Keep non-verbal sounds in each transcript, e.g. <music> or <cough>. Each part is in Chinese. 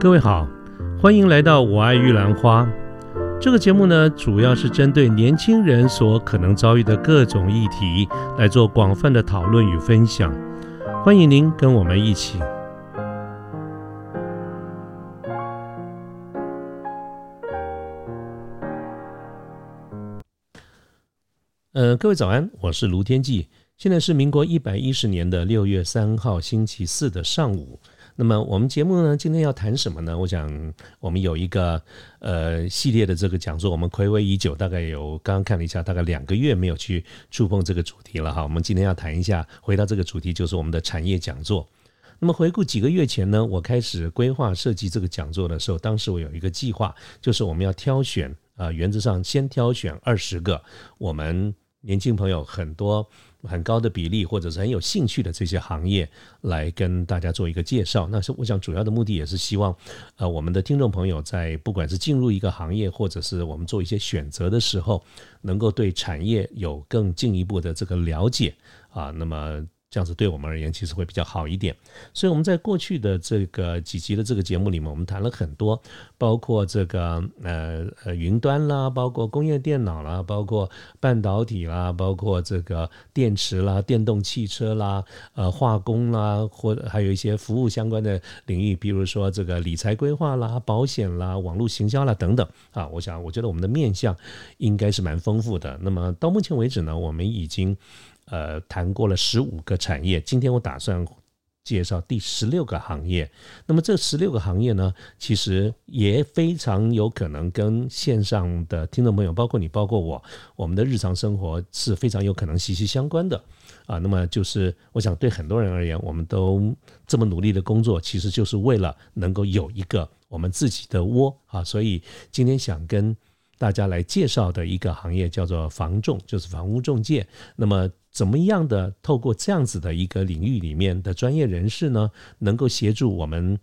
各位好，欢迎来到我爱玉兰花。这个节目呢，主要是针对年轻人所可能遭遇的各种议题来做广泛的讨论与分享。欢迎您跟我们一起。呃，各位早安，我是卢天记。现在是民国一百一十年的六月三号星期四的上午。那么我们节目呢，今天要谈什么呢？我想我们有一个呃系列的这个讲座，我们暌违已久，大概有刚刚看了一下，大概两个月没有去触碰这个主题了哈。我们今天要谈一下，回到这个主题，就是我们的产业讲座。那么回顾几个月前呢，我开始规划设计这个讲座的时候，当时我有一个计划，就是我们要挑选啊，原则上先挑选二十个我们年轻朋友很多。很高的比例，或者是很有兴趣的这些行业，来跟大家做一个介绍。那是我想主要的目的，也是希望，呃，我们的听众朋友在不管是进入一个行业，或者是我们做一些选择的时候，能够对产业有更进一步的这个了解啊。那么。这样子对我们而言其实会比较好一点，所以我们在过去的这个几集的这个节目里面，我们谈了很多，包括这个呃呃云端啦，包括工业电脑啦，包括半导体啦，包括这个电池啦、电动汽车啦、呃化工啦，或者还有一些服务相关的领域，比如说这个理财规划啦、保险啦、网络行销啦等等啊。我想，我觉得我们的面向应该是蛮丰富的。那么到目前为止呢，我们已经。呃，谈过了十五个产业，今天我打算介绍第十六个行业。那么这十六个行业呢，其实也非常有可能跟线上的听众朋友，包括你，包括我，我们的日常生活是非常有可能息息相关的啊。那么就是我想对很多人而言，我们都这么努力的工作，其实就是为了能够有一个我们自己的窝啊。所以今天想跟大家来介绍的一个行业叫做房仲，就是房屋中介。那么怎么样的透过这样子的一个领域里面的专业人士呢，能够协助我们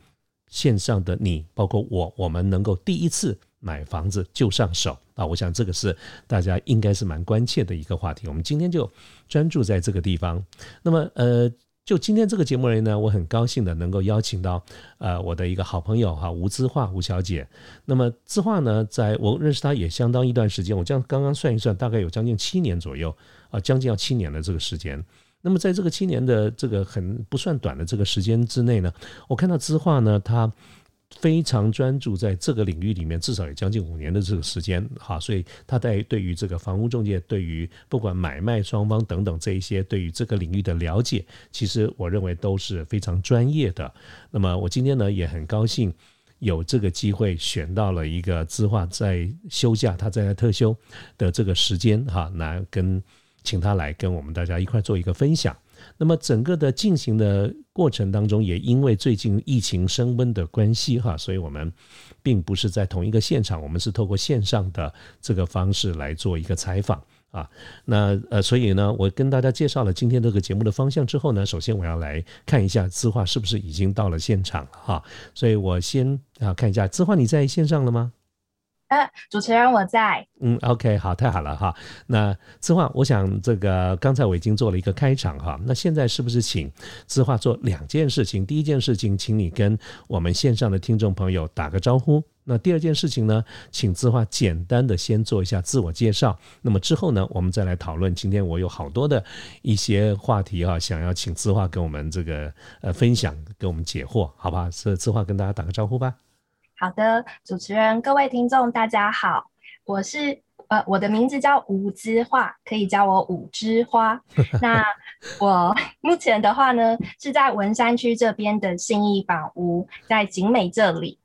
线上的你，包括我，我们能够第一次买房子就上手啊？我想这个是大家应该是蛮关切的一个话题。我们今天就专注在这个地方。那么，呃。就今天这个节目而言呢，我很高兴的能够邀请到呃我的一个好朋友哈吴姿化吴小姐。那么姿化呢，在我认识她也相当一段时间，我将刚刚算一算，大概有将近七年左右啊，将近要七年的这个时间。那么在这个七年的这个很不算短的这个时间之内呢，我看到姿化呢，她。非常专注在这个领域里面，至少有将近五年的这个时间，哈，所以他在对于这个房屋中介，对于不管买卖双方等等这一些，对于这个领域的了解，其实我认为都是非常专业的。那么我今天呢也很高兴有这个机会选到了一个资化在休假，他在特休的这个时间，哈，来跟请他来跟我们大家一块做一个分享。那么整个的进行的过程当中，也因为最近疫情升温的关系哈，所以我们并不是在同一个现场，我们是透过线上的这个方式来做一个采访啊。那呃，所以呢，我跟大家介绍了今天这个节目的方向之后呢，首先我要来看一下资化是不是已经到了现场了哈。所以我先啊看一下资化你在线上了吗？呃，<laughs> 主持人我在。嗯，OK，好，太好了哈。那字画，我想这个刚才我已经做了一个开场哈。那现在是不是请字画做两件事情？第一件事情，请你跟我们线上的听众朋友打个招呼。那第二件事情呢，请字画简单的先做一下自我介绍。那么之后呢，我们再来讨论。今天我有好多的一些话题哈，想要请字画跟我们这个呃分享，给我们解惑，好吧？是字画跟大家打个招呼吧。好的，主持人，各位听众，大家好，我是呃，我的名字叫吴之花，可以叫我五枝花。<laughs> 那我目前的话呢，是在文山区这边的信义房屋，在景美这里。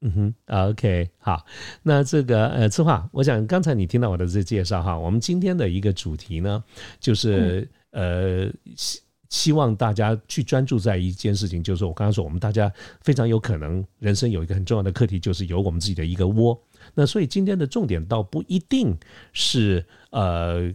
嗯哼，OK，好，那这个呃，之花，我想刚才你听到我的这介绍哈，我们今天的一个主题呢，就是呃。希望大家去专注在一件事情，就是我刚刚说，我们大家非常有可能人生有一个很重要的课题，就是有我们自己的一个窝。那所以今天的重点倒不一定是呃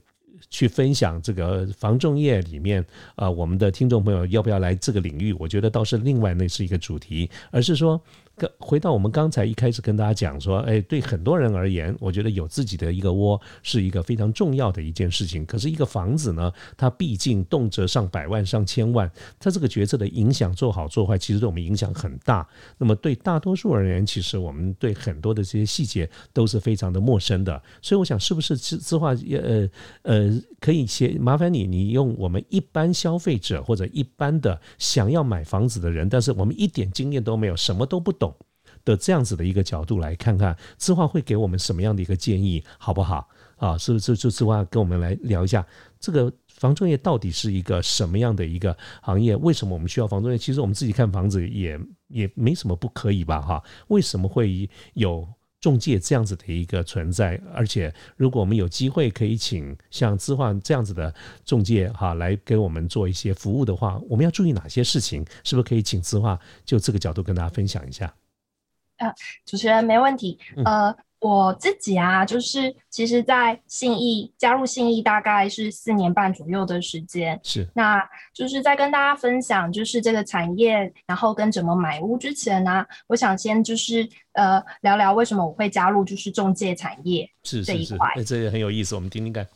去分享这个防重业里面啊，我们的听众朋友要不要来这个领域？我觉得倒是另外那是一个主题，而是说个回到我们刚才一开始跟大家讲说，哎，对很多人而言，我觉得有自己的一个窝是一个非常重要的一件事情。可是，一个房子呢，它毕竟动辄上百万、上千万，它这个决策的影响做好做坏，其实对我们影响很大。那么，对大多数而言，其实我们对很多的这些细节都是非常的陌生的。所以，我想，是不是字字画呃呃，可以先麻烦你，你用我们一般消费者或者一般的想要买房子的人，但是我们一点经验都没有，什么都不懂的这样子的一个角度来看看，字画会给我们什么样的一个建议，好不好？啊，是不是就字画跟我们来聊一下，这个房仲业到底是一个什么样的一个行业？为什么我们需要房仲业？其实我们自己看房子也也没什么不可以吧？哈，为什么会有？中介这样子的一个存在，而且如果我们有机会可以请像资化这样子的中介哈来给我们做一些服务的话，我们要注意哪些事情？是不是可以请资化就这个角度跟大家分享一下？呃，主持人没问题，呃。我自己啊，就是其实，在信义加入信义大概是四年半左右的时间。是，那就是在跟大家分享就是这个产业，然后跟怎么买屋之前呢，我想先就是呃聊聊为什么我会加入就是中介产业这一块。哎，这也很有意思，我们听听看。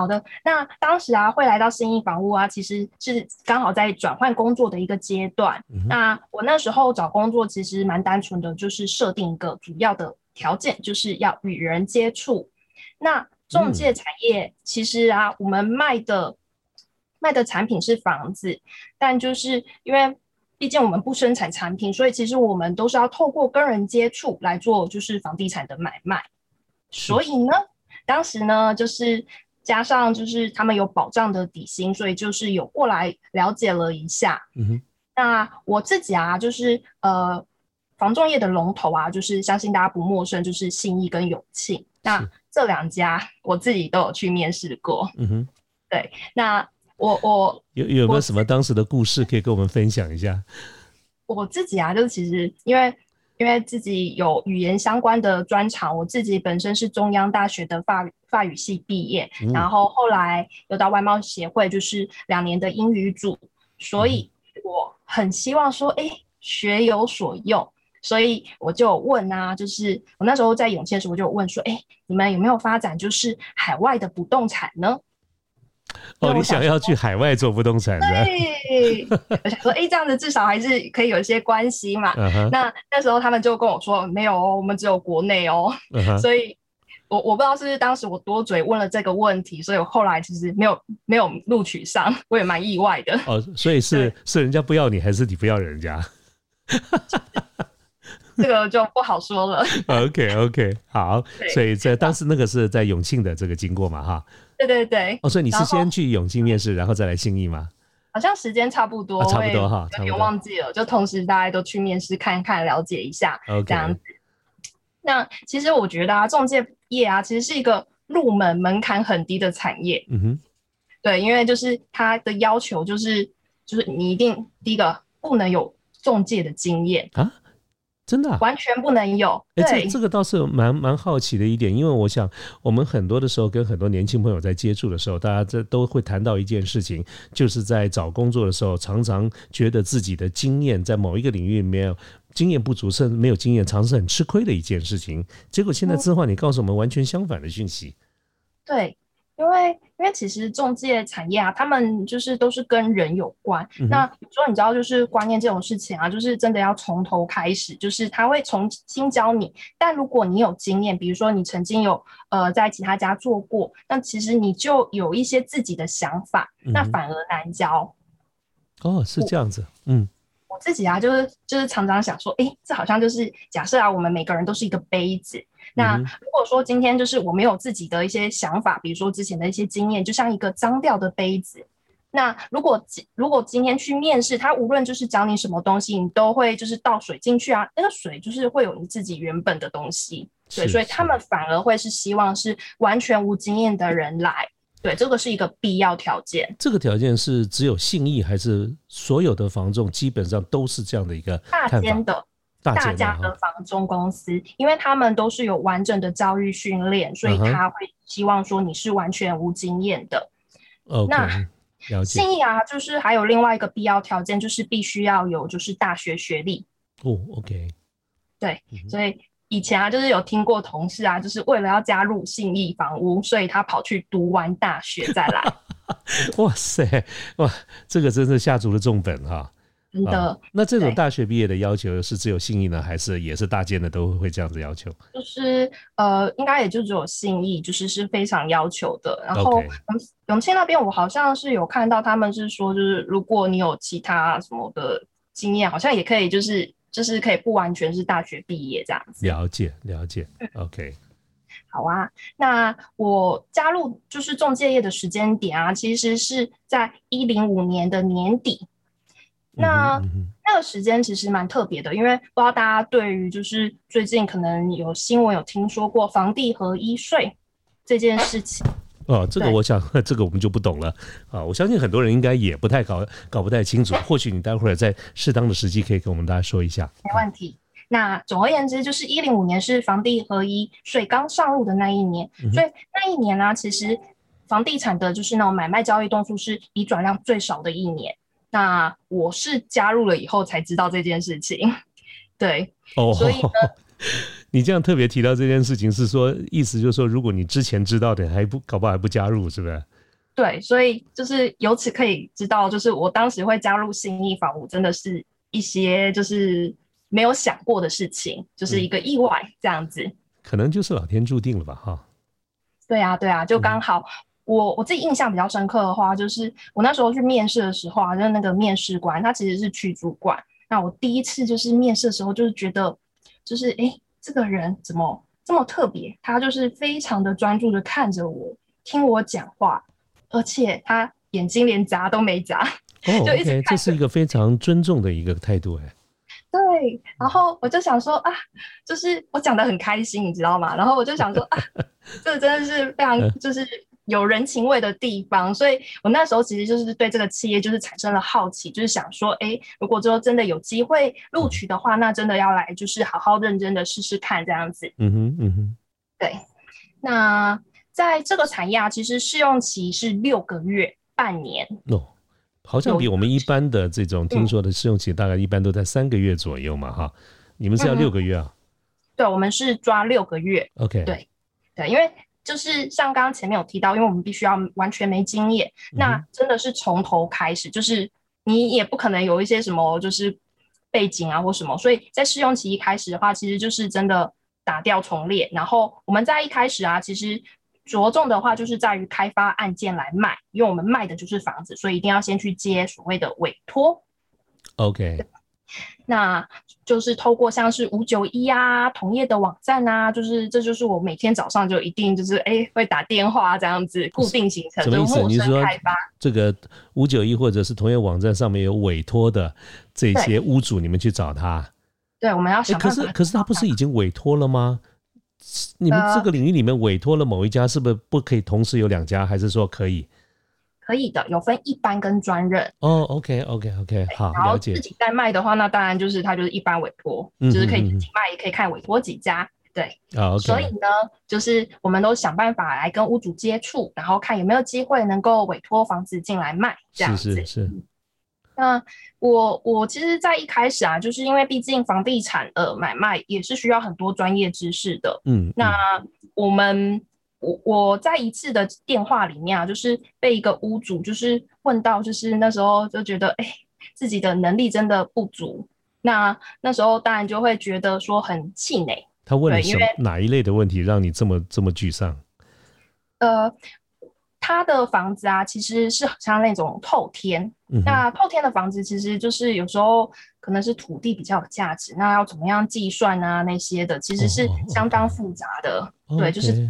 好的，那当时啊会来到新意房屋啊，其实是刚好在转换工作的一个阶段。那我那时候找工作其实蛮单纯的，就是设定一个主要的。条件就是要与人接触。那中介产业其实啊，我们卖的卖的产品是房子，但就是因为毕竟我们不生产产品，所以其实我们都是要透过跟人接触来做，就是房地产的买卖。所以呢，当时呢，就是加上就是他们有保障的底薪，所以就是有过来了解了一下。嗯哼。那我自己啊，就是呃。房仲业的龙头啊，就是相信大家不陌生，就是信义跟永庆。那这两家我自己都有去面试过。嗯哼，对。那我我有有没有什么当时的故事可以跟我们分享一下？我自己啊，就是其实因为因为自己有语言相关的专长，我自己本身是中央大学的法法语系毕业，然后后来又到外贸协会，就是两年的英语组，所以我很希望说，哎，学有所用。所以我就问啊，就是我那时候在永庆时，我就问说，哎，你们有没有发展就是海外的不动产呢？哦，你想要去海外做不动产？对，<laughs> 我想说，哎，这样子至少还是可以有一些关系嘛。那那时候他们就跟我说，没有哦，我们只有国内哦。所以，我我不知道是不是当时我多嘴问了这个问题，所以我后来其实没有没有录取上，我也蛮意外的。哦，所以是是人家不要你，还是你不要人家？<laughs> 这个就不好说了。OK OK，好，所以在当时那个是在永庆的这个经过嘛，哈。对对对。哦，所以你是先去永庆面试，然后再来信义吗？好像时间差不多，差不多哈，有点忘记了。就同时大家都去面试看看，了解一下这样子。那其实我觉得啊，中介业啊，其实是一个入门门槛很低的产业。嗯哼。对，因为就是它的要求就是就是你一定第一个不能有中介的经验啊。真的完全不能有。哎，这这个倒是蛮蛮好奇的一点，因为我想我们很多的时候跟很多年轻朋友在接触的时候，大家这都会谈到一件事情，就是在找工作的时候，常常觉得自己的经验在某一个领域没有经验不足，甚至没有经验，常是很吃亏的一件事情。结果现在置换，你告诉我们完全相反的讯息。对。因为，因为其实中介产业啊，他们就是都是跟人有关。那有时候你知道，就是观念这种事情啊，就是真的要从头开始，就是他会重新教你。但如果你有经验，比如说你曾经有呃在其他家做过，那其实你就有一些自己的想法，那反而难教。哦，是这样子，嗯。我自己啊，就是就是常常想说，哎，这好像就是假设啊，我们每个人都是一个杯子。那如果说今天就是我没有自己的一些想法，比如说之前的一些经验，就像一个脏掉的杯子。那如果如果今天去面试，他无论就是教你什么东西，你都会就是倒水进去啊，那个水就是会有你自己原本的东西。对，所以他们反而会是希望是完全无经验的人来。对，这个是一个必要条件。这个条件是只有信义，还是所有的房仲基本上都是这样的一个大间的大家的房仲公司？因为他们都是有完整的教育训练，所以他会希望说你是完全无经验的。那信义啊，就是还有另外一个必要条件，就是必须要有就是大学学历。哦，OK。对，所以以前啊，就是有听过同事啊，就是为了要加入信义房屋，所以他跑去读完大学再来。<laughs> 哇塞，哇，这个真是下足了重本哈。真的，那这种大学毕业的要求是只有信义呢，还是也是大建的都会这样子要求？就是呃，应该也就只有信义，就是是非常要求的。然后永永庆那边，我好像是有看到他们是说，就是如果你有其他什么的经验，好像也可以，就是就是可以不完全是大学毕业这样子。了解了解，OK。好啊，那我加入就是中介业的时间点啊，其实是在一零五年的年底。那那个时间其实蛮特别的，因为不知道大家对于就是最近可能有新闻有听说过房地合一税这件事情哦，这个我想 <laughs> 这个我们就不懂了啊，我相信很多人应该也不太搞搞不太清楚，或许你待会儿在适当的时机可以跟我们大家说一下。没问题。那总而言之，就是一零五年是房地合一税刚上路的那一年，所以那一年呢，其实房地产的就是那种买卖交易动数是已转让最少的一年。那我是加入了以后才知道这件事情，<laughs> 对，哦，所以呢，<laughs> 你这样特别提到这件事情，是说意思就是说，如果你之前知道的，还不搞不好还不加入，是不是？对，所以就是由此可以知道，就是我当时会加入新义房屋，真的是一些就是没有想过的事情，就是一个意外这样子。可能就是老天注定了吧，哈。对啊，对啊，就刚好。我我自己印象比较深刻的话，就是我那时候去面试的时候啊，就是那个面试官他其实是区主管。那我第一次就是面试的时候，就是觉得，就是哎，这个人怎么这么特别？他就是非常的专注的看着我，听我讲话，而且他眼睛连眨都没眨，就一直看。这是一个非常尊重的一个态度，哎。对，然后我就想说啊，就是我讲的很开心，你知道吗？然后我就想说啊，这真的是非常就是。有人情味的地方，所以我那时候其实就是对这个企业就是产生了好奇，就是想说，哎，如果之后真的有机会录取的话，那真的要来就是好好认真的试试看这样子。嗯哼，嗯哼，对。那在这个产业啊，其实试用期是六个月，半年。哦，好像比我们一般的这种听说的试用期大概一般都在三个月左右嘛，哈。你们是要六个月啊？对，我们是抓六个月。OK，对，对，因为。就是像刚刚前面有提到，因为我们必须要完全没经验，那真的是从头开始，就是你也不可能有一些什么就是背景啊或什么，所以在试用期一开始的话，其实就是真的打掉重练。然后我们在一开始啊，其实着重的话就是在于开发案件来卖，因为我们卖的就是房子，所以一定要先去接所谓的委托。OK。那就是透过像是五九一啊、同业的网站啊，就是这就是我每天早上就一定就是哎会打电话这样子固定行程。什么意思？你说这个五九一或者是同业网站上面有委托的这些屋主，你们去找他？对，我们要想。可是可是他不是已经委托了吗？你们这个领域里面委托了某一家，是不是不可以同时有两家？还是说可以？可以的，有分一般跟专任哦。OK，OK，OK，好，然后。自己在卖的话，那当然就是他就是一般委托，就是可以自己卖，也可以看委托几家。对，啊，所以呢，就是我们都想办法来跟屋主接触，然后看有没有机会能够委托房子进来卖，这样子。是是是。那我我其实，在一开始啊，就是因为毕竟房地产的买卖也是需要很多专业知识的。嗯。那我们。我我在一次的电话里面啊，就是被一个屋主就是问到，就是那时候就觉得，哎，自己的能力真的不足。那那时候当然就会觉得说很气馁。他问了什么哪一类的问题，让你这么这么沮丧？呃，他的房子啊，其实是像那种透天。那透天的房子，其实就是有时候可能是土地比较有价值，那要怎么样计算啊那些的，其实是相当复杂的。对，就是。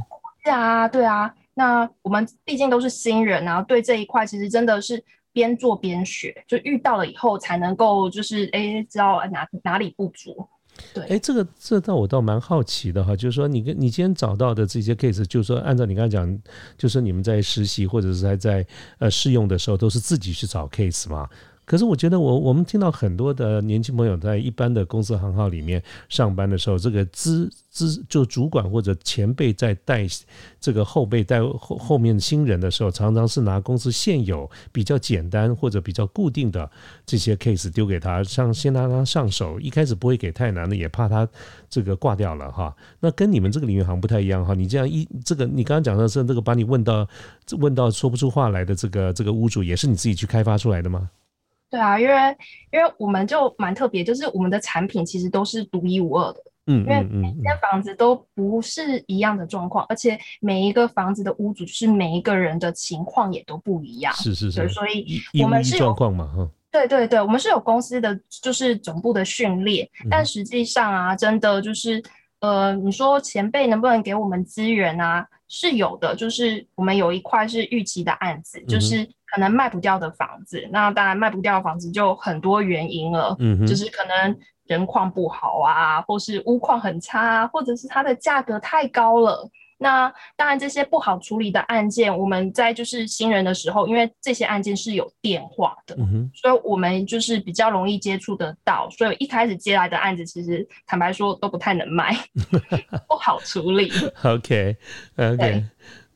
对啊，对啊，那我们毕竟都是新人啊，对这一块其实真的是边做边学，就遇到了以后才能够就是哎知道哪哪里不足。对，哎，这个这倒我倒蛮好奇的哈，就是说你跟你今天找到的这些 case，就是说按照你刚才讲，就是你们在实习或者是还在呃试用的时候，都是自己去找 case 嘛？可是我觉得我我们听到很多的年轻朋友在一般的公司行号里面上班的时候，这个资资就主管或者前辈在带这个后辈带后后面新人的时候，常常是拿公司现有比较简单或者比较固定的这些 case 丢给他，像先让他上手，一开始不会给太难的，也怕他这个挂掉了哈。那跟你们这个领域行不太一样哈。你这样一这个你刚刚讲的是这个把你问到问到说不出话来的这个这个屋主，也是你自己去开发出来的吗？对啊，因为因为我们就蛮特别，就是我们的产品其实都是独一无二的。嗯，因为每间房子都不是一样的状况，而且每一个房子的屋主就是每一个人的情况也都不一样。是是是，所以我们是状况嘛，哈。对对对，我们是有公司的就是总部的训练，但实际上啊，真的就是呃，你说前辈能不能给我们资源啊？是有的，就是我们有一块是预期的案子，就是可能卖不掉的房子。那当然卖不掉的房子就很多原因了，嗯，就是可能人况不好啊，或是屋况很差，啊或者是它的价格太高了。那当然，这些不好处理的案件，我们在就是新人的时候，因为这些案件是有电话的，所以我们就是比较容易接触得到。所以一开始接来的案子，其实坦白说都不太能卖，<laughs> 不好处理。OK，OK，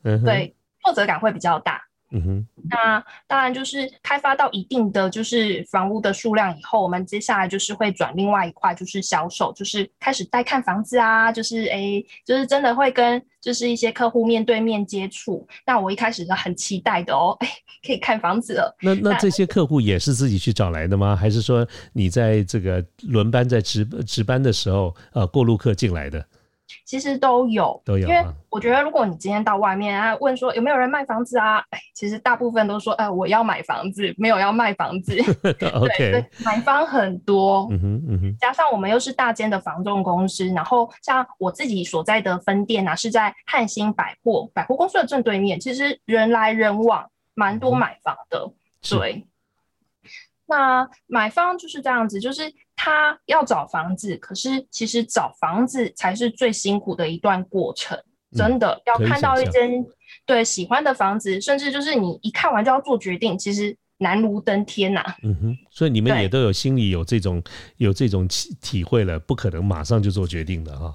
对，挫折感会比较大。嗯哼，那当然就是开发到一定的就是房屋的数量以后，我们接下来就是会转另外一块，就是销售，就是开始带看房子啊，就是哎，就是真的会跟就是一些客户面对面接触。那我一开始是很期待的哦，哎，可以看房子了。那那这些客户也是自己去找来的吗？还是说你在这个轮班在值值班的时候，呃，过路客进来的？其实都有，都有。因为我觉得，如果你今天到外面啊，问说有没有人卖房子啊，哎，其实大部分都说，哎，我要买房子，没有要卖房子。<laughs> 对，买方很多，嗯哼，嗯哼。加上我们又是大间的房仲公司，然后像我自己所在的分店啊，是在汉兴百货百货公司的正对面，其实人来人往，蛮多买房的。对。那买方就是这样子，就是。他要找房子，可是其实找房子才是最辛苦的一段过程。真的要看到一间对喜欢的房子，甚至就是你一看完就要做决定，其实难如登天呐。嗯哼，所以你们也都有心里有这种有这种体体会了，不可能马上就做决定的哈。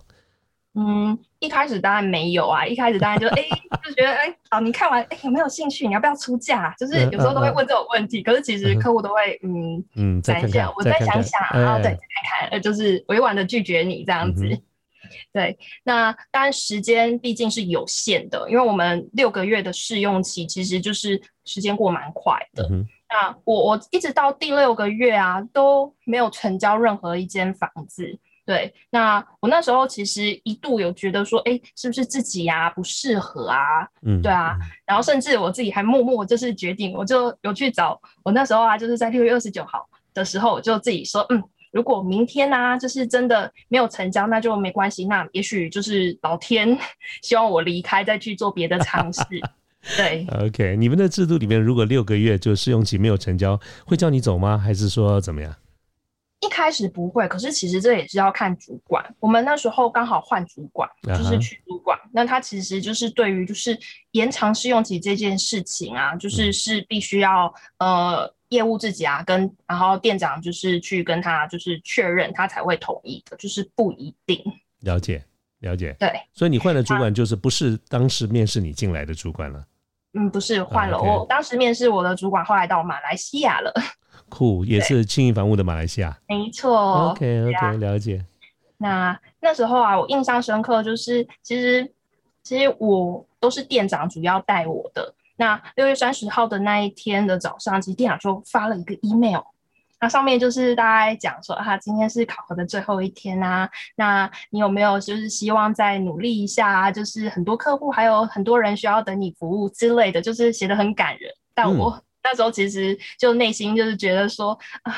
嗯，一开始当然没有啊，一开始当然就 <laughs> 哎就觉得哎好，你看完哎有没有兴趣？你要不要出价？就是有时候都会问这种问题，可是其实客户都会嗯嗯再想，我再想想，啊，对再看看，呃就是委婉的拒绝你这样子。<laughs> 对，那当然时间毕竟是有限的，因为我们六个月的试用期其实就是时间过蛮快的。那我我一直到第六个月啊都没有成交任何一间房子。对，那我那时候其实一度有觉得说，哎，是不是自己呀不适合啊？嗯，对啊，然后甚至我自己还默默就是决定，我就有去找我那时候啊，就是在六月二十九号的时候，我就自己说，嗯，如果明天呢，就是真的没有成交，那就没关系，那也许就是老天希望我离开，再去做别的尝试。对，<laughs> OK，你们的制度里面，如果六个月就试用期没有成交，会叫你走吗？还是说怎么样？一开始不会，可是其实这也是要看主管。我们那时候刚好换主管，就是去主管，那他其实就是对于就是延长试用期这件事情啊，就是是必须要呃业务自己啊跟然后店长就是去跟他就是确认，他才会同意的，就是不一定。了解了解，对。所以你换的主管就是不是当时面试你进来的主管了？嗯，不是换了，我当时面试我的主管后来到马来西亚了。酷，也是轻盈房屋的马来西亚，没错。OK OK，了解。那那时候啊，我印象深刻，就是其实其实我都是店长主要带我的。那六月三十号的那一天的早上，其实店长就发了一个 email，那上面就是大概讲说啊，今天是考核的最后一天啊，那你有没有就是希望再努力一下啊？就是很多客户还有很多人需要等你服务之类的，就是写的很感人，但我。那时候其实就内心就是觉得说啊，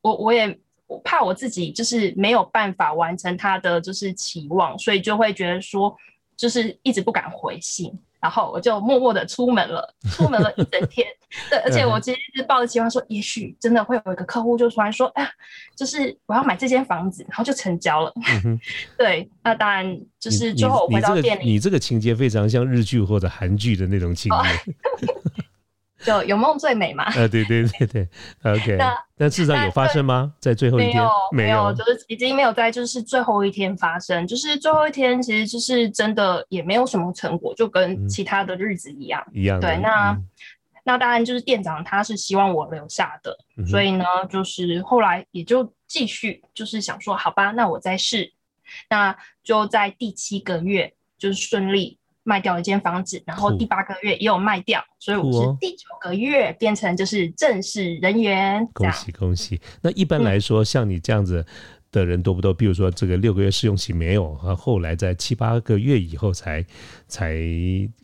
我我也我怕我自己就是没有办法完成他的就是期望，所以就会觉得说就是一直不敢回信，然后我就默默的出门了，出门了一整天。对，而且我其实是抱着期望说，也许真的会有一个客户就突然说，哎，就是我要买这间房子，然后就成交了。对，那当然就是最后回到店里，你这个情节非常像日剧或者韩剧的那种情节。<laughs> 就有梦最美嘛。呃，对对对对，<laughs> OK。那但事实上有发生吗？在最后一天没有，没有，就是已经没有在就是最后一天发生，就是最后一天其实就是真的也没有什么成果，就跟其他的日子一样。一样。对，那嗯那当然就是店长他是希望我留下的，嗯所以呢，就是后来也就继续就是想说，好吧，那我再试，那就在第七个月就是顺利卖掉一间房子，然后第八个月也有卖掉，所以我是第九个月变成就是正式人员恭。喜恭喜！那一般嗯来说，像你这样子的人多不多？比如说这个六个月试用期没有，啊，后来在七八个月以后才才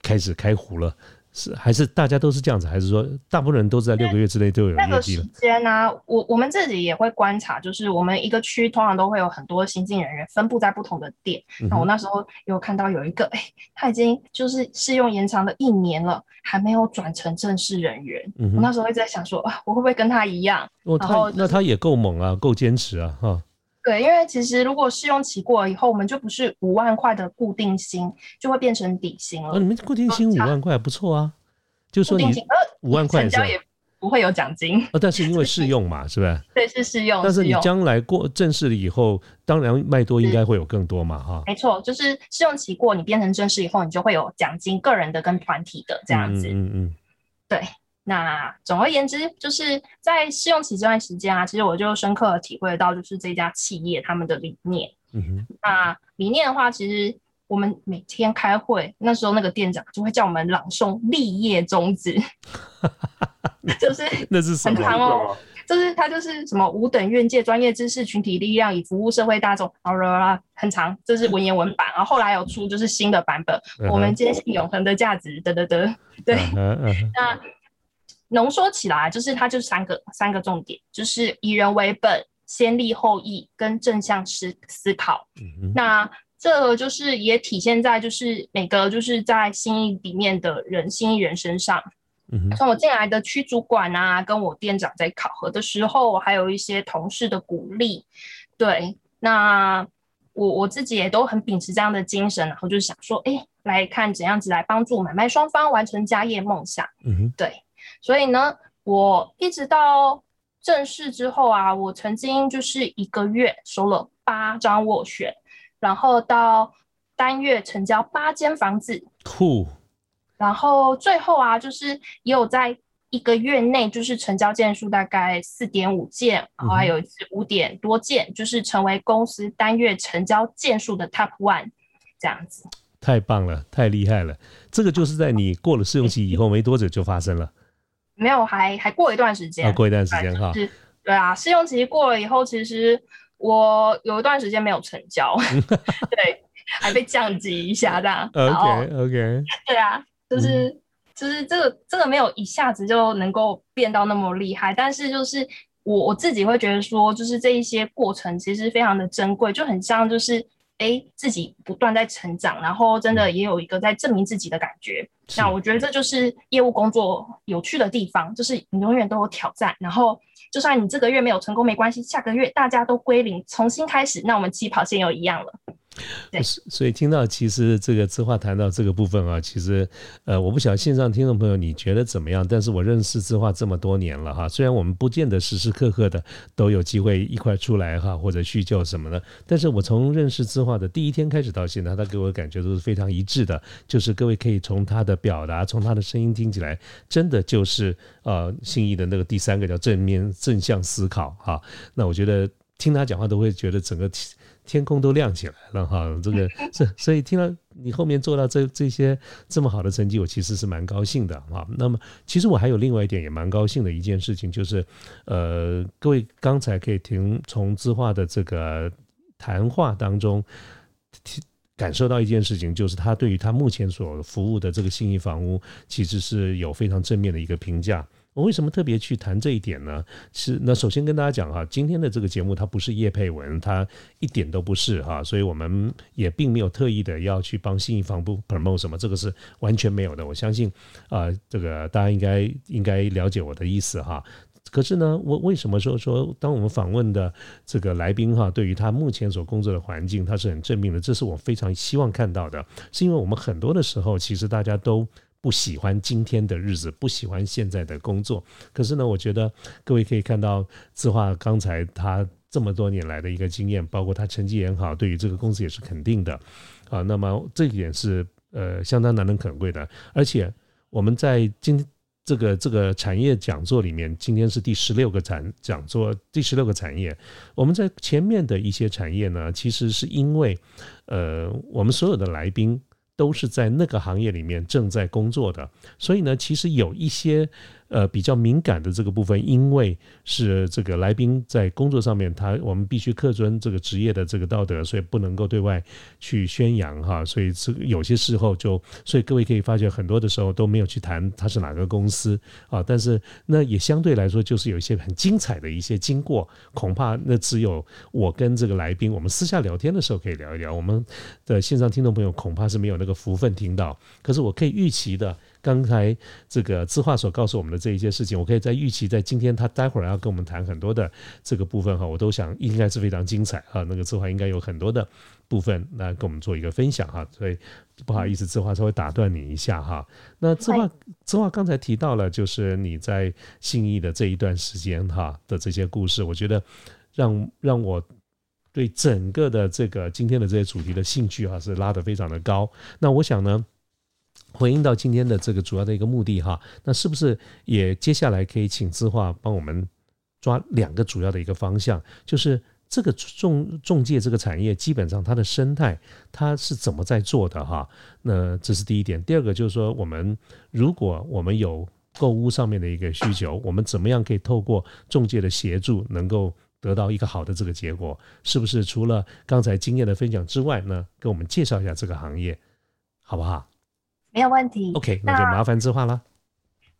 开始开胡了，是还是大家都是这样子？还是说大部分人都是在六个月之内都有那个时？间呢、我我们自己也会观察，就是我们一个区通常都会有很多新进人员分布在不同的店。嗯哼那我那时候有看到有一个，哎、他已经就是试用延长了一年了，还没有转成正式人员。嗯，我那时候一直在想说，啊，我会不会跟他一样？哦，然后就是他那他也够猛啊，够坚持啊，哈，对，因为其实如果试用期过了以后，我们就不是五万块的固定薪，就会变成底薪了。哦，你们固定薪五万块不错啊，就说你五万块成交也不会有奖金，哦，但是因为试用嘛，是不是？对，是试用，但是。你将来过正式了以后，当然卖多应该会有更多嘛，哈，没错，就是试用期过，你变成正式以后，你就会有奖金，个人的跟团体的这样子。嗯嗯嗯对，那总而言之，就是在试用期这段时间啊，其实我就深刻的体会到，就是这家企业他们的理念。嗯那理念的话，其实我们每天开会，那时候那个店长就会叫我们朗诵立业宗旨，<laughs> 就是那是什么？很长哦。就是它就是什么五等院界专业知识群体力量以服务社会大众，啦啦啦，很长，这是文言文版。然后后来有出就是新的版本，我们坚信永恒的价值，得得得，对。<laughs> 那浓缩起来，就是它就三个三个重点，就是以人为本、先立后义跟正向思思考。嗯哼那这个就是也体现在就是每个就是在新意里面的人新意人身上。嗯哼从我进来的区主管啊，跟我店长在考核的时候，还有一些同事的鼓励，对，那我我自己也都很秉持这样的精神，然后就是想说，哎，来看怎样子来帮助买卖双方完成家业梦想。嗯哼对，所以呢，我一直到正式之后啊，我曾经就是一个月收了八张斡旋，然后到单月成交八间房子，酷，然后最后啊，就是也有在一个月内，就是成交件数大概四点五件，然后还有一次五点多件，就是成为公司单月成交件数的 top one 这样子。太棒了，太厉害了！这个就是在你过了试用期以后没多久就发生了，没有，还还过一段时间，啊，过一段时间哈，是，对啊，试用期过了以后，其实我有一段时间没有成交，<laughs> 对，还被降级一下这样。OK OK，对啊，就是、嗯。就是这个这个没有一下子就能够变到那么厉害，但是就是我我自己会觉得说，就是这一些过程其实非常的珍贵，就很像就是哎自己不断在成长，然后真的也有一个在证明自己的感觉。那我觉得这就是业务工作有趣的地方，就是你永远都有挑战，然后就算你这个月没有成功没关系，下个月大家都归零，重新开始，那我们起跑线又一样了。所以听到其实这个资化谈到这个部分啊，其实呃，我不晓得线上听众朋友你觉得怎么样？但是我认识资化这么多年了哈，虽然我们不见得时时刻刻的都有机会一块出来哈，或者叙旧什么的，但是我从认识资化的第一天开始到现在，他给我的感觉都是非常一致的，就是各位可以从他的表达，从他的声音听起来，真的就是呃信义的那个第三个叫正面正向思考哈。那我觉得听他讲话都会觉得整个天天空都亮起来了哈。这个 <laughs> 是所以听到你后面做到这这些这么好的成绩，我其实是蛮高兴的哈。那么其实我还有另外一点也蛮高兴的一件事情，就是呃各位刚才可以听从资化的这个谈话当中。听感受到一件事情，就是他对于他目前所服务的这个信义房屋，其实是有非常正面的一个评价。我为什么特别去谈这一点呢？是那首先跟大家讲哈，今天的这个节目它不是叶佩文，它一点都不是哈，所以我们也并没有特意的要去帮信义房不 promote 什么，这个是完全没有的。我相信啊、这个大家应该应该了解我的意思哈。可是呢，我为什么说说，当我们访问的这个来宾哈，对于他目前所工作的环境，他是很正面的，这是我非常希望看到的，是因为我们很多的时候，其实大家都不喜欢今天的日子，不喜欢现在的工作。可是呢，我觉得各位可以看到，字画刚才他这么多年来的一个经验，包括他成绩也好，对于这个公司也是肯定的啊。那么这一点是呃相当难能可贵的，而且我们在今。这个这个产业讲座里面，今天是第十六个产讲座，第十六个产业。我们在前面的一些产业呢，其实是因为，呃，我们所有的来宾都是在那个行业里面正在工作的，所以呢，其实有一些。呃，比较敏感的这个部分，因为是这个来宾在工作上面，他我们必须恪遵这个职业的这个道德，所以不能够对外去宣扬哈。所以这个有些时候就，所以各位可以发觉，很多的时候都没有去谈他是哪个公司啊。但是那也相对来说，就是有一些很精彩的一些经过，恐怕那只有我跟这个来宾，我们私下聊天的时候可以聊一聊。我们的线上听众朋友恐怕是没有那个福分听到，可是我可以预期的。刚才这个字画所告诉我们的这一些事情，我可以在预期，在今天他待会儿要跟我们谈很多的这个部分哈，我都想应该是非常精彩啊。那个字画应该有很多的部分来跟我们做一个分享哈，所以不好意思，字画稍微打断你一下哈。那字画字画刚才提到了，就是你在信义的这一段时间哈的这些故事，我觉得让让我对整个的这个今天的这些主题的兴趣哈是拉得非常的高。那我想呢。回应到今天的这个主要的一个目的哈，那是不是也接下来可以请字画帮我们抓两个主要的一个方向？就是这个中中介这个产业，基本上它的生态它是怎么在做的哈？那这是第一点。第二个就是说，我们如果我们有购物上面的一个需求，我们怎么样可以透过中介的协助，能够得到一个好的这个结果？是不是除了刚才经验的分享之外呢？跟我们介绍一下这个行业，好不好？没有问题，OK，那就麻烦字画了。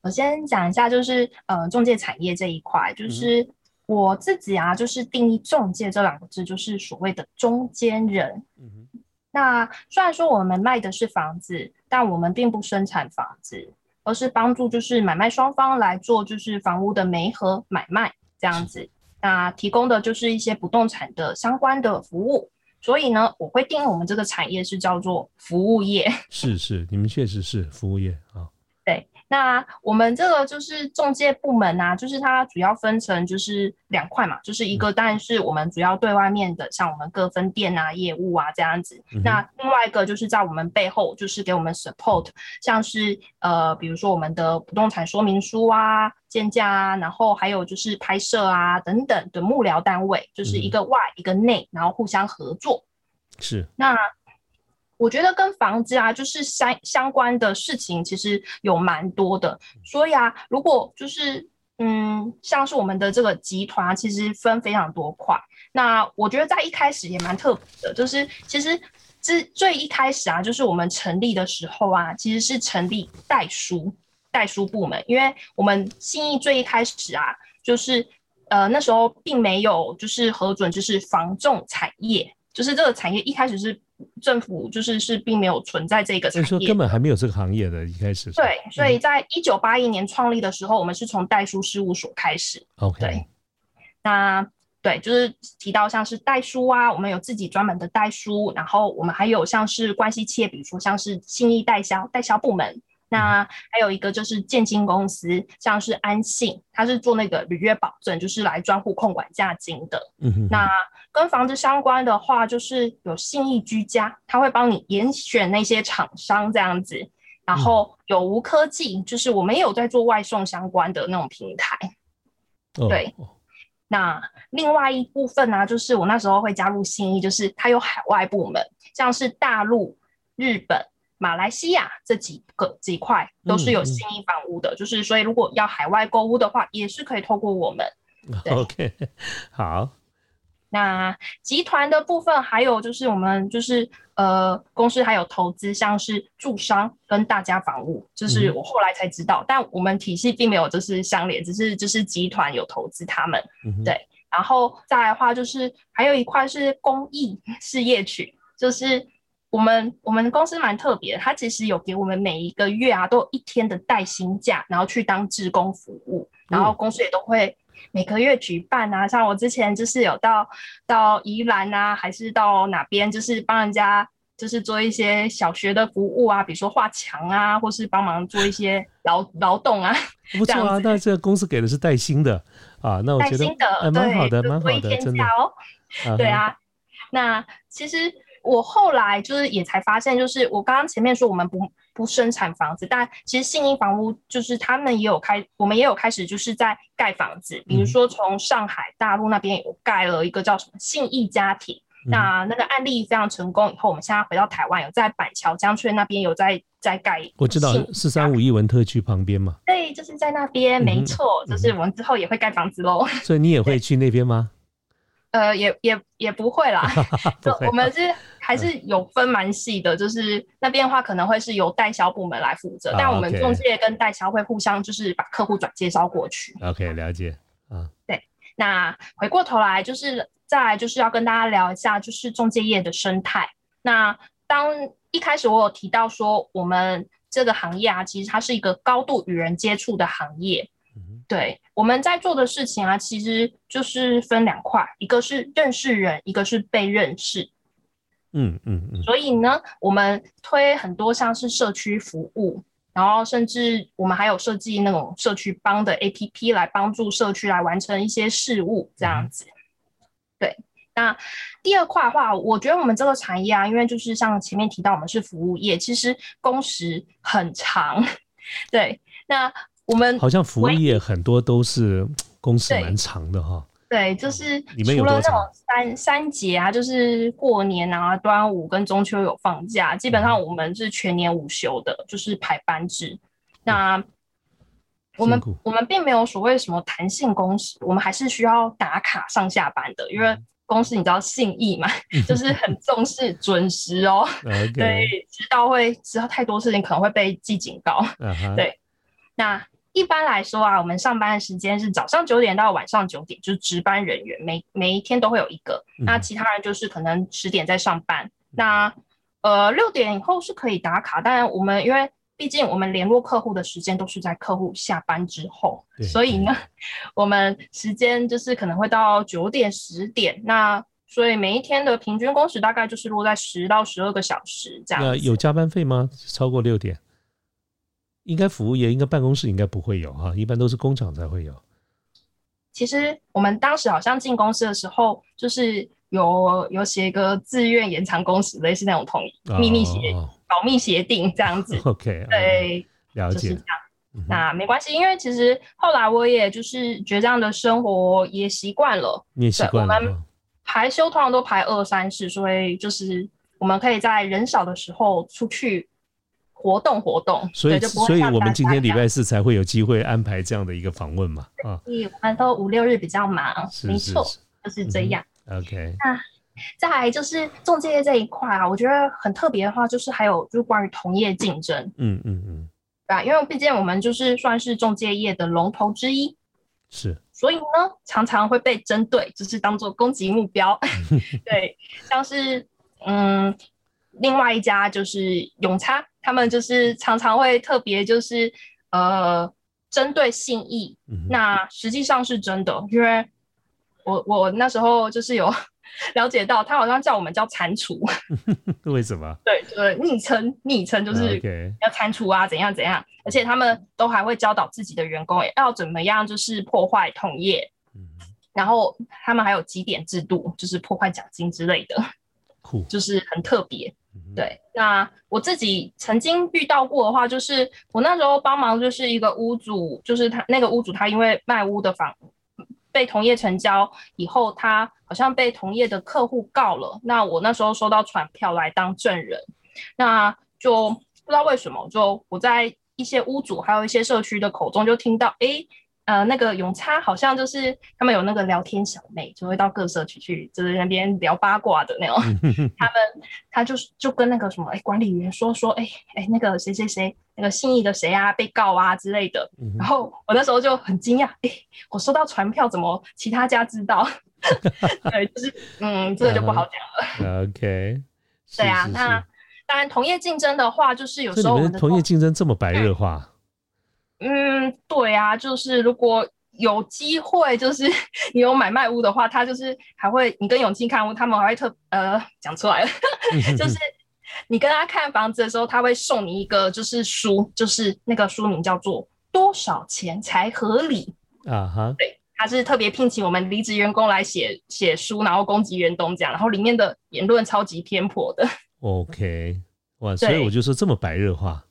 我先讲一下，就是呃，中介产业这一块，就是我自己啊，就是定义中介这两个字，就是所谓的中间人。嗯哼。那虽然说我们卖的是房子，但我们并不生产房子，而是帮助就是买卖双方来做就是房屋的媒合买卖这样子。那提供的就是一些不动产的相关的服务。所以呢，我会定义我们这个产业是叫做服务业。是是，你们确实是服务业啊。对，那我们这个就是中介部门啊，就是它主要分成就是两块嘛，就是一个当然是我们主要对外面的，像我们各分店啊、业务啊这样子。那另外一个就是在我们背后，就是给我们 support，像是呃，比如说我们的不动产说明书啊。建价啊，然后还有就是拍摄啊等等的幕僚单位，就是一个外一个内，然后互相合作。是。那我觉得跟房子啊，就是相相关的事情，其实有蛮多的。所以啊，如果就是嗯，像是我们的这个集团，其实分非常多块。那我觉得在一开始也蛮特别的，就是其实之最一开始啊，就是我们成立的时候啊，其实是成立代书。代书部门，因为我们信义最一开始啊，就是呃那时候并没有就是核准，就是房仲产业，就是这个产业一开始是政府就是是并没有存在这个产业，根本还没有这个行业的一开始。对，所以在一九八一年创立的时候，我们是从代书事务所开始。OK，对，那对，就是提到像是代书啊，我们有自己专门的代书，然后我们还有像是关系企业，比如说像是信义代销代销部门。那还有一个就是建金公司，像是安信，它是做那个履约保证，就是来专户控管价金的。嗯那跟房子相关的话，就是有信义居家，他会帮你严选那些厂商这样子。然后有无科技，就是我们也有在做外送相关的那种平台。对。那另外一部分呢，就是我那时候会加入信义，就是它有海外部门，像是大陆、日本。马来西亚这几个几块都是有新一房屋的，就是所以如果要海外购物的话，也是可以透过我们。<laughs> OK，<laughs> 好。那集团的部分还有就是我们就是呃公司还有投资，像是住商跟大家房屋，就是我后来才知道，但我们体系并没有就是相连，只是就是集团有投资他们。对，然后再来的话就是还有一块是公益事业群，就是。我们我们公司蛮特别，它其实有给我们每一个月啊，都有一天的带薪假，然后去当志工服务，然后公司也都会每个月举办啊。像我之前就是有到到宜兰啊，还是到哪边，就是帮人家就是做一些小学的服务啊，比如说画墙啊，或是帮忙做一些 <laughs> 劳劳动啊。不错啊，那这个公司给的是带薪的啊，那我觉得哎，蛮好的，蛮好的，真的。对啊，那其实我后来就是也才发现，就是我刚刚前面说我们不不生产房子，但其实信义房屋就是他们也有开，我们也有开始就是在盖房子，比如说从上海大陆那边有盖了一个叫什么信义家庭。那那个案例非常成功以后，我们现在回到台湾，有在板桥江翠那边有在在盖。我知道四三五一文特区旁边嘛。对，就是在那边，没错，就是我们之后也会盖房子喽。所以你也会去那边吗？呃，也也也不会啦。<laughs> 我们是还是有分蛮细的，就是那边的话可能会是由代销部门来负责，但我们中介跟代销会互相就是把客户转介绍过去。OK，了解啊。对，那回过头来就是。再来就是要跟大家聊一下，就是中介业的生态。那当一开始我有提到说，我们这个行业啊，其实它是一个高度与人接触的行业。对，我们在做的事情啊，其实就是分两块，一个是认识人，一个是被认识。嗯嗯嗯。所以呢，我们推很多像是社区服务，然后甚至我们还有设计那种社区帮的 APP 来帮助社区来完成一些事务，这样子。对，那第二块的话，我觉得我们这个产业啊，因为就是像前面提到，我们是服务业，其实工时很长。<laughs> 对，那我们好像服务业很多都是 <tsk> 工时蛮长的哈。对，就是除了那种三三节啊，就是过年啊、端午跟中秋有放假，基本上我们是全年无休的，就是排班制。那我们我们并没有所谓什么弹性工时，我们还是需要打卡上下班的，因为公司你知道信义嘛，<laughs> 就是很重视准时哦。<laughs> 对，迟到会知道太多事情可能会被记警告。<laughs> 对，那一般来说啊，我们上班的时间是早上九点到晚上九点，就是值班人员每每一天都会有一个，那其他人就是可能十点在上班，那呃六点以后是可以打卡，当然我们因为。毕竟我们联络客户的时间都是在客户下班之后，所以呢，<laughs> 我们时间就是可能会到九点、十点。那所以每一天的平均工时大概就是落在十到十二个小时这样。那有加班费吗？超过六点？应该服务业应该办公室应该不会有哈，一般都是工厂才会有。其实我们当时好像进公司的时候，就是有有写一个自愿延长工时，类似那种同意秘密协。保密协定这样子，<laughs> OK，对，了解。这样，那没关系，因为其实后来我也就是觉得这样的生活也习惯了。你也习惯了。我们排休通常都排二三四，所以就是我们可以在人少的时候出去活动活动。所以，所以我们今天礼拜四才会有机会安排这样的一个访问嘛？啊，我们都五六日比较忙，没错，就是这样。OK，那。再来就是中介业这一块啊，我觉得很特别的话，就是还有就是关于同业竞争，嗯嗯嗯，对啊，因为毕竟我们就是算是中介业的龙头之一，是，所以呢，常常会被针对，就是当做攻击目标，<laughs> 对，像是嗯，另外一家就是永昌，他们就是常常会特别就是呃针对信义，那实际上是真的，因为我 <laughs> 我那时候就是有。了解到，他好像叫我们叫蟾蜍，<laughs> 为什么？对，就是昵称，昵称就是要蟾蜍啊，怎样怎样，而且他们都还会教导自己的员工要怎么样，就是破坏同业，然后他们还有几点制度，就是破坏奖金之类的，酷，就是很特别。对，那我自己曾经遇到过的话，就是我那时候帮忙就是一个屋主，就是他那个屋主他因为卖屋的房。被同业成交以后，他好像被同业的客户告了。那我那时候收到传票来当证人，那就不知道为什么，就我在一些屋主还有一些社区的口中就听到，哎。呃，那个永差好像就是他们有那个聊天小妹，就会到各社区去，就是那边聊八卦的那种。他们他就是就跟那个什么哎管理员说说，哎哎那个谁谁谁，那个信义的谁啊被告啊之类的。然后我那时候就很惊讶，哎，我收到传票，怎么其他家知道？<laughs> 对，就是嗯，这个就不好讲了。OK，<laughs> 对啊，那当然同业竞争的话，就是有时候你们同业竞争这么白热化。嗯，对啊，就是如果有机会，就是 <laughs> 你有买卖屋的话，他就是还会，你跟永庆看屋，他们还会特呃讲出来了，<laughs> 就是你跟他看房子的时候，他会送你一个就是书，就是那个书名叫做《多少钱才合理》啊哈，对，他是特别聘请我们离职员工来写写书，然后攻击员工这样，然后里面的言论超级偏颇的。OK，哇，所以我就说这么白热化，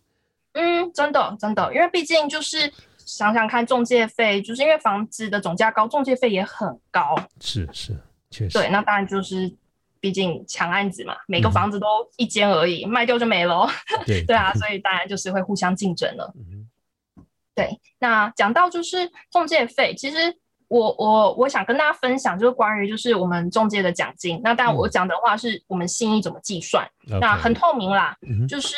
嗯，真的真的，因为毕竟就是想想看，中介费就是因为房子的总价高，中介费也很高。是是，确实，对，那当然就是毕竟抢案子嘛，每个嗯房子都一间而已，卖掉就没了哦。<laughs> 对对啊，所以当然就是会互相竞争了。嗯对，那讲到就是中介费，其实我我我想跟大家分享，就是关于就是我们中介的奖金。那当然我讲的话是我们信义怎么计算，哼那很透明啦，嗯就是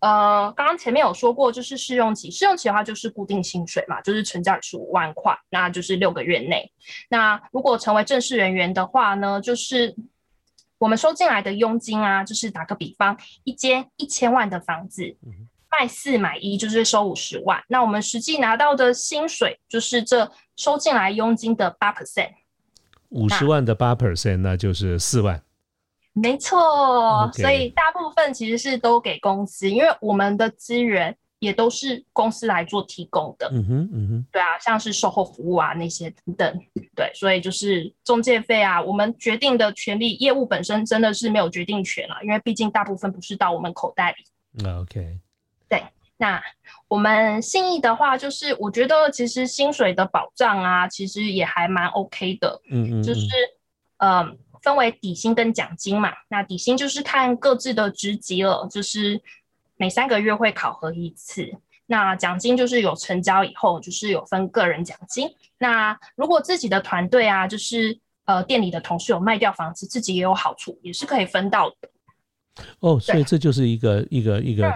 呃，刚刚前面有说过，就是试用期，试用期的话就是固定薪水嘛，就是成交十五万块，那就是六个月内。那如果成为正式人员的话呢，就是我们收进来的佣金啊，就是打个比方，一间一千万的房子卖四买一就是收五十万，那我们实际拿到的薪水就是这收进来佣金的八 percent。五十万的八 percent，那就是四万，没错所以大部分其实是都给公司，因为我们的资源也都是公司来做提供的。嗯哼嗯哼，对啊，像是售后服务啊那些等等，对，所以就是中介费啊，我们决定的权利，业务本身真的是没有决定权啊，因为毕竟大部分不是到我们口袋里。啊 OK，对那我们信义的话，就是我觉得其实薪水的保障啊，其实也还蛮 OK 的。嗯嗯，就是嗯呃分为底薪跟奖金嘛。那底薪就是看各自的职级了，就是每三个月会考核一次。那奖金就是有成交以后，就是有分个人奖金。那如果自己的团队啊，就是呃店里的同事有卖掉房子，自己也有好处，也是可以分到的。哦，所以这就是一个一个一个嗯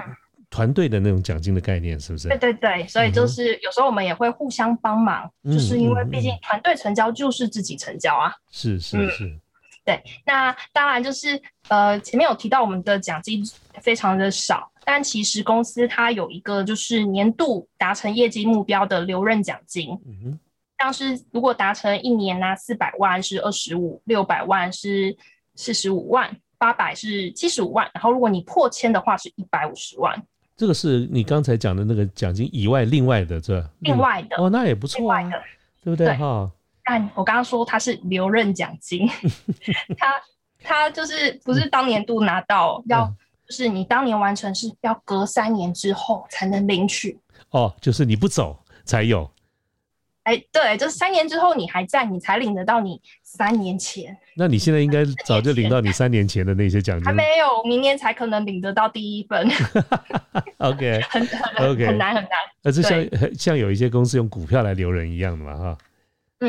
团队的那种奖金的概念，是不是对？对对，所以就是有时候我们也会互相帮忙，嗯就是因为嗯毕竟嗯团队成交就是自己成交啊。是是嗯是，那当然就是呃，前面有提到我们的奖金非常的少，但其实公司它有一个就是年度达成业绩目标的留任奖金，嗯哼，像是如果达成一年呢、四百万是二十五，六百万是四十五万，八百是七十五万，然后如果你破千的话是一百五十万，这个是你刚才讲的那个奖金以外，另外的这另外的、哦，那也不错啊另外，的。对不对对哈？但我刚刚说他是留任奖金，<laughs> 他他就是不是当年度拿到，要嗯就是你当年完成是要隔三年之后才能领取。哦，就是你不走才有，哎，对，就是三年之后你还在，你才领得到你三年前，那你现在应该早就领到你三年前的那些奖金。还没有，明年才可能领得到第一份，，<laughs> OK，<laughs> 很很 OK 很难很难。那就像像有一些公司用股票来留人一样的嘛，哈。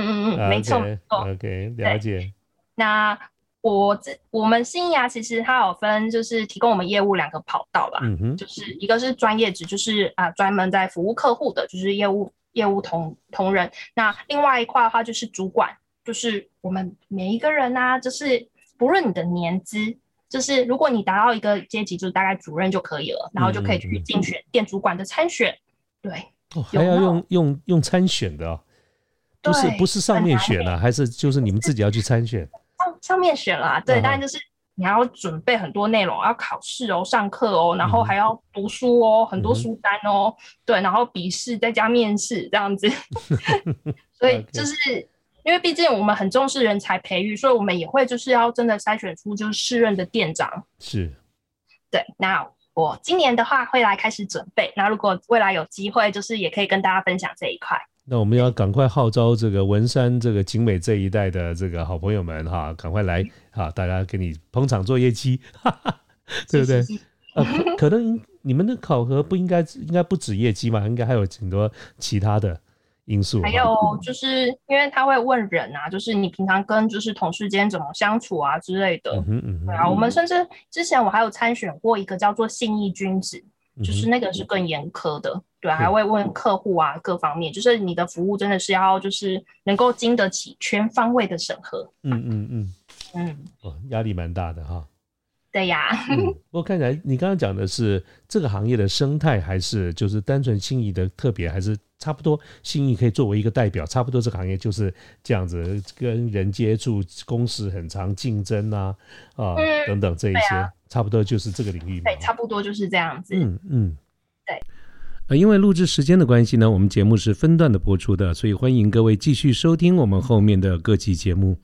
嗯嗯嗯，没错没错。OK，了解。那我这我们新芽其实它有分，就是提供我们业务两个跑道吧。嗯哼，就是一个是专业职，就是啊专门在服务客户的，就是业务业务同同仁。那另外一块的话就是主管，就是我们每一个人啊，就是不论你的年资，就是如果你达到一个阶级，就是大概主任就可以了，然后就可以去竞选店主管的参选。对，哦，还要用用用参选的哦，不是对不是上面选了啊，还是就是你们自己要去参选？上上面选了、啊，对，当然就是你还要准备很多内容，要考试哦，上课哦，然后还要读书哦，很多书单哦，对，然后笔试再加面试这样子，<laughs> 所以就是因为毕竟我们很重视人才培育，所以我们也会就是要真的筛选出就是适任的店长。是。对，那我今年的话会来开始准备，那如果未来有机会，就是也可以跟大家分享这一块。那我们要赶快号召这个文山、这个景美这一带的这个好朋友们哈，赶快来哈，大家给你捧场做业绩，<laughs> 哈哈，对不对？可可能你们的考核不应该应该不止业绩嘛，应该还有很多其他的因素。还有就是因为他会问人啊，就是你平常跟就是同事间怎么相处啊之类的。嗯哼嗯哼，对啊，我们甚至之前我还有参选过一个叫做信义君子，嗯就是那个是更严苛的，对啊，还会问客户啊各方面，就是你的服务真的是要就是能够经得起全方位的审核。嗯嗯嗯，嗯，哦，压力蛮大的哈。对呀。嗯，不过看起来你刚刚讲的是这个行业的生态，还是就是单纯心仪的特别，还是差不多？心仪可以作为一个代表，差不多这个行业就是这样子，跟人接触，工时很长，竞争啊啊等等这一些，差不多就是这个领域。对，差不多就是这样子。嗯嗯，对。呃，因为录制时间的关系呢，我们节目是分段的播出的，所以欢迎各位继续收听我们后面的各期节目。